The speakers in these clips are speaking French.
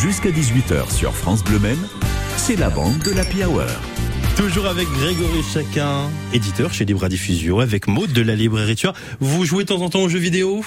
Jusqu'à 18h sur France Bleu Men, c'est la bande de la Hour. Toujours avec Grégory Chacun, éditeur chez Libre Diffusion, avec Maud de la librairie Tueur. Vous jouez de temps en temps aux jeux vidéo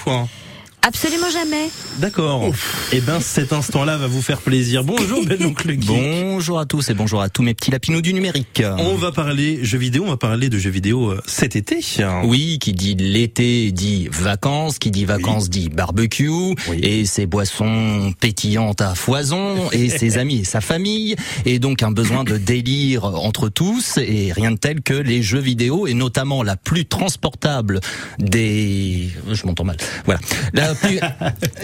Absolument jamais. D'accord. Eh ben, cet instant-là va vous faire plaisir. Bonjour, Geek. Bonjour à tous et bonjour à tous mes petits lapinous du numérique. On va parler jeux vidéo, on va parler de jeux vidéo euh, cet été. Oui, qui dit l'été dit vacances, qui dit vacances dit barbecue et ses boissons pétillantes à foison et ses amis et sa famille et donc un besoin de délire entre tous et rien de tel que les jeux vidéo et notamment la plus transportable des je m'entends mal. Voilà. La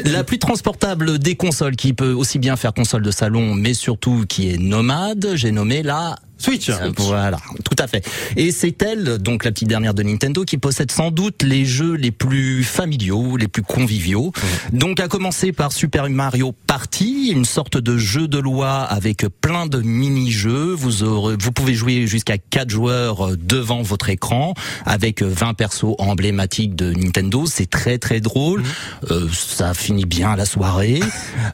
la plus, transportable des consoles qui peut aussi bien faire console de salon mais surtout qui est nomade, j'ai nommé la Switch. Voilà, tout à fait. Et c'est elle, donc la petite dernière de Nintendo, qui possède sans doute les jeux les plus familiaux, les plus conviviaux. Donc à commencer par Super Mario Party, une sorte de jeu de loi avec plein de mini-jeux. Vous aurez, vous pouvez jouer jusqu'à 4 joueurs devant votre écran avec 20 persos emblématiques de Nintendo. C'est très très drôle. Euh, ça finit bien la soirée.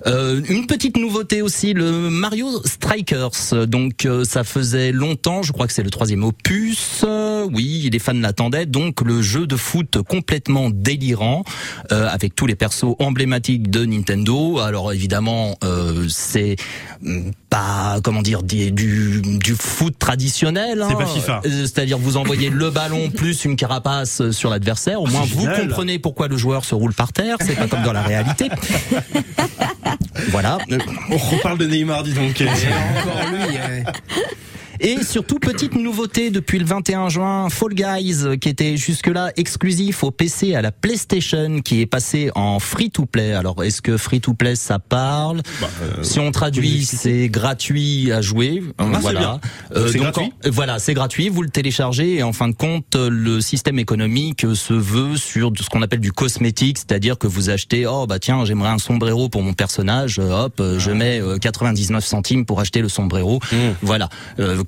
Euh, une petite nouveauté aussi, le Mario Strikers. Donc euh, ça faisait longtemps, je crois que c'est le troisième opus. oui, les fans l'attendaient. Donc le jeu de foot complètement délirant euh, avec tous les persos emblématiques de Nintendo. Alors évidemment, euh, c'est mm, pas comment dire du, du foot traditionnel. C'est pas hein. FIFA. Euh, c'est-à-dire vous envoyez le ballon plus une carapace sur l'adversaire. Au moins vous comprenez pourquoi le joueur se roule par terre. C'est pas comme dans la réalité. voilà. On reparle de Neymar, dis donc. encore lui. Et surtout, petite nouveauté depuis le 21 juin, Fall Guys, qui était jusque-là exclusif au PC à la PlayStation, qui est passé en free-to-play. Alors, est-ce que free-to-play, ça parle bah, euh, Si on traduit, c'est gratuit à jouer. Ah, voilà. Euh, donc, gratuit voilà, c'est gratuit. Vous le téléchargez et en fin de compte, le système économique se veut sur ce qu'on appelle du cosmétique, c'est-à-dire que vous achetez, oh bah tiens, j'aimerais un sombrero pour mon personnage, hop, je ah. mets 99 euh, centimes pour acheter le sombrero. Mmh. Voilà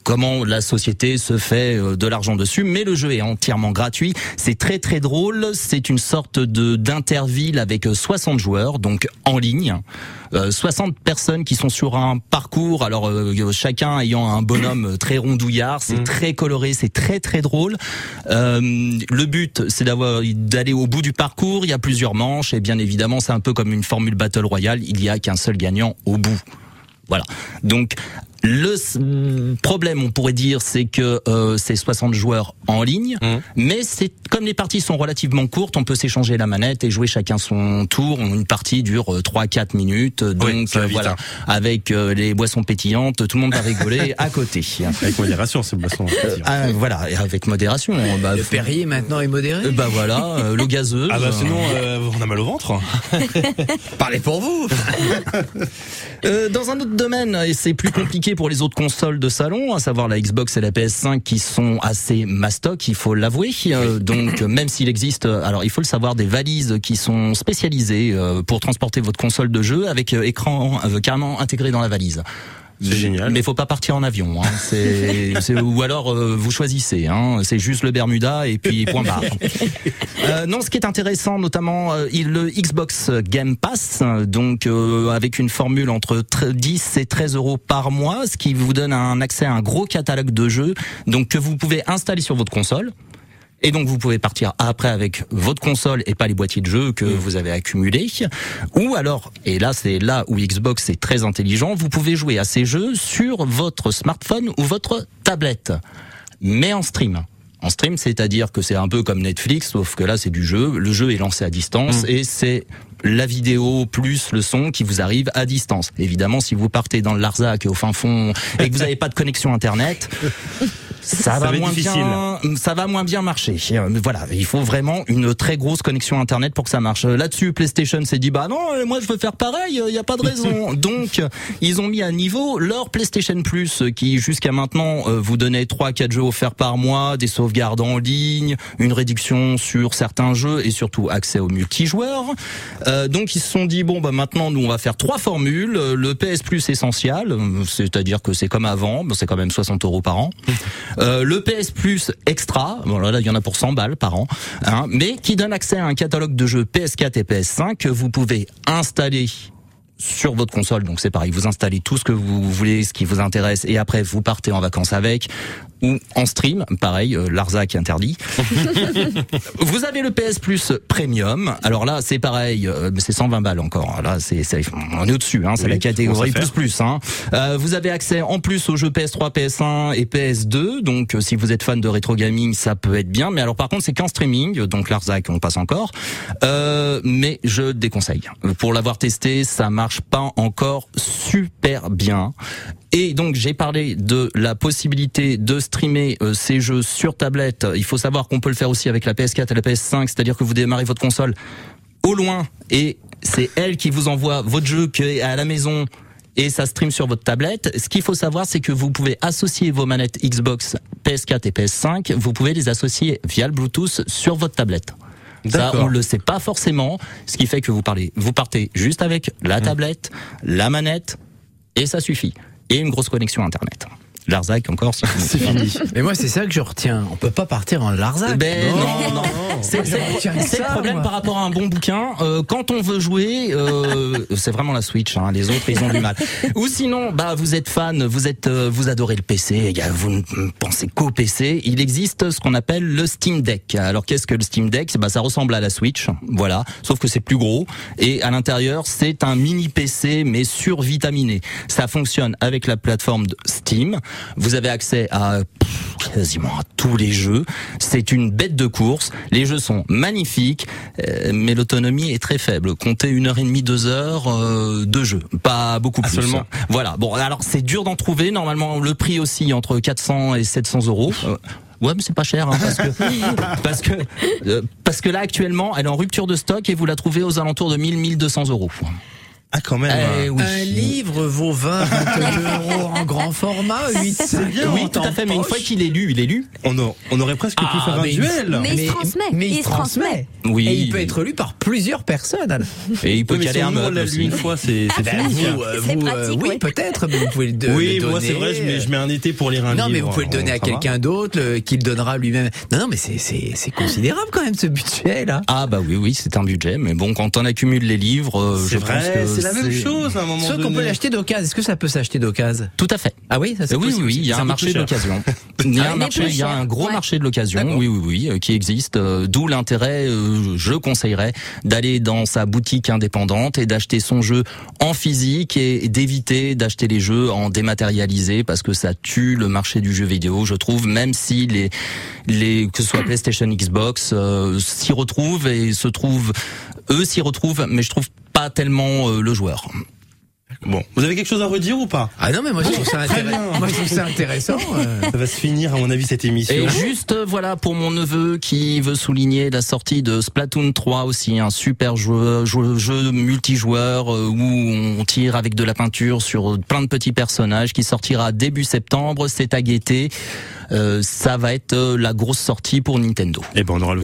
comment la société se fait euh, de l'argent dessus, mais le jeu est entièrement gratuit. C'est très très drôle. C'est une sorte de d'interville avec 60 euh, joueurs, donc en ligne. 60 euh, personnes qui sont sur un parcours, alors chacun ayant un bonhomme très rondouillard, c'est mmh. très coloré, c'est très très drôle. le but, c'est d'avoir d'aller au bout du parcours. Il y a plusieurs manches et bien évidemment, c'est un peu comme une formule battle royale. Il y a qu'un seul gagnant au bout. Voilà. Donc le problème, on pourrait dire, c'est que euh, c'est 60 joueurs en ligne, mmh. mais c'est comme les parties sont relativement courtes, on peut s'échanger la manette et jouer chacun son tour. Une partie dure 3-4 euh, minutes, donc euh, voilà, hein. avec euh, les boissons pétillantes, tout le monde va rigoler à côté. Avec modération, ces boissons. Ah, voilà, avec modération. Bah, le Perrier maintenant est modéré. bah voilà, l'eau gazeuse. Ah bah sinon, on a mal au ventre. Parlez pour vous. dans un autre domaine, et c'est plus compliqué pour les autres consoles de salon, à savoir la Xbox et la PS5 qui sont assez mastoc, il faut l'avouer. donc donc même s'il existe, alors il faut le savoir, des valises qui sont spécialisées euh, pour transporter votre console de jeu avec euh, écran euh, carrément intégré dans la valise. C'est génial. Mais faut pas partir en avion. Hein. C'est, ou alors vous choisissez. Hein. C'est juste le Bermuda et puis point barre. euh, non, ce qui est intéressant, notamment le Xbox Game Pass, donc avec une formule entre 10 et 13 euros par mois, ce qui vous donne un accès à un gros catalogue de jeux, donc que vous pouvez installer sur votre console. Et donc vous pouvez partir après avec votre console et pas les boîtiers de jeux que vous avez accumulés. Ou alors, et là c'est là où Xbox est très intelligent, vous pouvez jouer à ces jeux sur votre smartphone ou votre tablette, mais en stream. En stream, c'est-à-dire que c'est un peu comme Netflix, sauf que là c'est du jeu. Le jeu est lancé à distance mm. et c'est la vidéo plus le son qui vous arrive à distance. Évidemment, si vous partez dans le Larzac au fin fond et que vous n'avez pas de connexion internet, ça, va, moins bien, ça va moins bien marcher. Euh, voilà, il faut vraiment une très grosse connexion internet pour que ça marche. Là-dessus, PlayStation s'est dit bah non, euh, moi je veux faire pareil, il n'y a pas de raison. Donc ils ont mis à niveau leur PlayStation Plus qui jusqu'à maintenant euh, vous donnait 3 4 jeux offerts par mois, des sauvegardes en ligne, une réduction sur certains jeux et surtout accès aux multijoueurs. donc ils se sont dit bon bah maintenant nous on va faire trois formules, le PS Plus essentiel, c'est-à-dire que c'est comme avant, c'est quand même 60 euros par an. Euh, le PS Plus Extra, bon là, il y en a pour 100 balles par an, hein, mais qui donne accès à un catalogue de jeux PS4 et PS5 que vous pouvez installer sur votre console. Donc c'est pareil, vous installez tout ce que vous voulez, ce qui vous intéresse, et après vous partez en vacances avec ou en stream, pareil, euh, Larzac interdit. vous avez le PS Plus Premium. Alors là, c'est pareil, euh, mais c'est 120 balles encore. Là, c'est, on est au-dessus, hein, c'est Oui, la catégorie plus plus. Hein. Euh, vous avez accès en plus aux jeux PS3, PS1 et PS2. Donc euh, si vous êtes fan de rétro gaming, ça peut être bien. Mais alors par contre, c'est qu'en streaming. Donc Larzac, on passe encore. Euh, mais je déconseille. Pour l'avoir testé, ça marche pas encore super bien. Et donc j'ai parlé de la possibilité de streamer euh, ces jeux sur tablette. Il faut savoir qu'on peut le faire aussi avec la PS4 et la PS5, c'est-à-dire que vous démarrez votre console au loin et c'est elle qui vous envoie votre jeu à la maison et ça stream sur votre tablette. Ce qu'il faut savoir, c'est que vous pouvez associer vos manettes Xbox PS4 et PS5, vous pouvez les associer via le Bluetooth sur votre tablette. Ça, on le sait pas forcément, ce qui fait que vous parlez, vous partez juste avec la tablette, la manette, et ça suffit. Et une grosse connexion Internet. Larzac encore, c'est C'est fini. Mais moi, c'est ça que je retiens. On peut pas partir en Larzac. Ben non, non. C'est c'est- le problème moi. par rapport à un bon bouquin. Euh, quand on veut jouer, euh, c'est vraiment la Switch. Hein, les autres, ils ont du mal. Ou sinon, bah vous êtes fan, vous êtes, euh, vous adorez le PC. Vous ne pensez qu'au PC. Il existe ce qu'on appelle le Steam Deck. Alors qu'est-ce que le Steam Deck? Bah ça ressemble à la Switch, voilà. Sauf que c'est plus gros et à l'intérieur c'est un mini PC mais survitaminé. Ça fonctionne avec la plateforme de Steam. Vous avez accès à pff, quasiment à tous les jeux. C'est une bête de course. Les jeux sont magnifiques, euh, mais l'autonomie est très faible. Comptez une heure et demie, deux heures euh, de jeu, pas beaucoup plus. seulement. Voilà. Bon, alors c'est dur d'en trouver. Normalement, le prix aussi entre 400 et 700 euros. Euh, Ouais, mais c'est pas cher, hein, parce que parce que euh, parce que là actuellement, elle est en rupture de stock et vous la trouvez aux alentours de 1000-1200 euros. Ah, quand même. Eh oui. Un livre vaut 20, 22 euros en grand format, 8, C'est bien. Oui, tout à fait. Mais une fois qu'il est lu, il est lu. On, a- on aurait presque pu Ah, faire un mais- duel. Mais il se transmet. Mais il se transmet. Oui. Et il peut être lu par plusieurs personnes. Et il peut Oui, mais caler si un meuble l'a aussi. lu une fois, c'est Ben, fini. vous, euh, vous, pratique, oui, oui. peut-être, mais vous pouvez le, de- Oui, le moi c'est donner, vrai, je mets, euh, je mets un été pour lire un Non, livre. mais vous pouvez le donner à quelqu'un d'autre, le- qui le donnera lui-même. Non, non, mais c'est, considérable quand même ce budget là. Ah bah oui, oui, c'est un budget. Mais bon, quand on accumule les livres, euh, C'est je pense vrai, que c'est la même chose à un moment Sauf qu'on donné. peut l'acheter d'occasion. Est-ce que ça peut s'acheter d'occasion? Tout à fait. Ah oui, ça c'est oui, oui, possible oui, aussi. il y a Ça un marché d'occasion. Il y a un marché, il y a un gros Ouais. marché de l'occasion. Oui, oui, oui, euh, qui existe. euh, D'où l'intérêt, euh, je conseillerais d'aller dans sa boutique indépendante et d'acheter son jeu en physique et d'éviter d'acheter les jeux en dématérialisé parce que ça tue le marché du jeu vidéo. Je trouve, même si les les que ce soit PlayStation, Xbox euh, s'y retrouvent et se trouvent, eux s'y retrouvent, mais je trouve pas tellement euh, le joueur. Bon, vous avez quelque chose à redire ou pas? Ah non, mais moi je trouve ça, Très intéress- bien. moi, je trouve ça intéressant. euh. Ça va se finir, à mon avis, cette émission. Et juste euh, voilà pour mon neveu qui veut souligner la sortie de Splatoon 3 aussi, un super jeu, jeu, jeu multijoueur où on tire avec de la peinture sur plein de petits personnages qui sortira début septembre. C'est à guetter. Euh, ça va être la grosse sortie pour Nintendo. Eh ben, on aura le